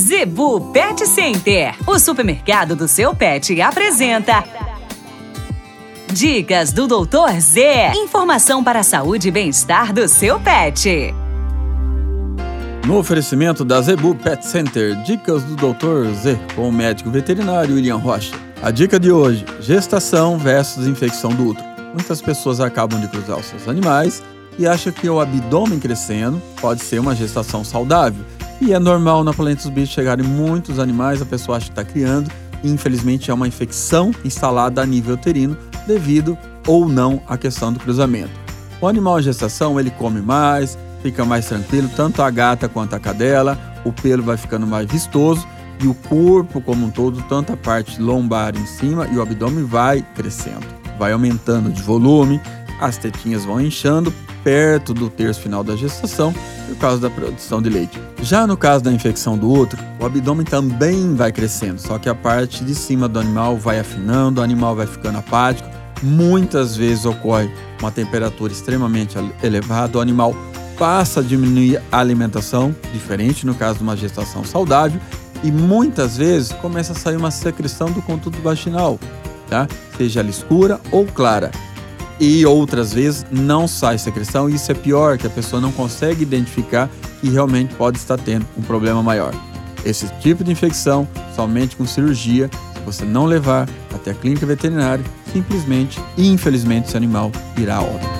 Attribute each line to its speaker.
Speaker 1: Zebu Pet Center, o supermercado do seu pet, apresenta. Dicas do Doutor Z. Informação para a saúde e bem-estar do seu pet.
Speaker 2: No oferecimento da Zebu Pet Center, dicas do Dr. Z com o médico veterinário William Rocha. A dica de hoje: gestação versus infecção do útero. Muitas pessoas acabam de cruzar os seus animais e acham que o abdômen crescendo pode ser uma gestação saudável. E é normal na planeta dos bichos chegarem muitos animais, a pessoa acha que está criando, e infelizmente é uma infecção instalada a nível uterino devido ou não à questão do cruzamento. O animal em gestação ele come mais, fica mais tranquilo, tanto a gata quanto a cadela, o pelo vai ficando mais vistoso e o corpo como um todo, tanto a parte lombar em cima e o abdômen vai crescendo, vai aumentando de volume, as tetinhas vão inchando perto do terço final da gestação por causa da produção de leite. Já no caso da infecção do útero, o abdômen também vai crescendo, só que a parte de cima do animal vai afinando, o animal vai ficando apático. Muitas vezes ocorre uma temperatura extremamente elevada, o animal passa a diminuir a alimentação, diferente no caso de uma gestação saudável, e muitas vezes começa a sair uma secreção do conduto vaginal, tá? seja ela escura ou clara e outras vezes não sai secreção, e isso é pior, que a pessoa não consegue identificar e realmente pode estar tendo um problema maior. Esse tipo de infecção, somente com cirurgia, se você não levar até a clínica veterinária, simplesmente e infelizmente esse animal irá óbito.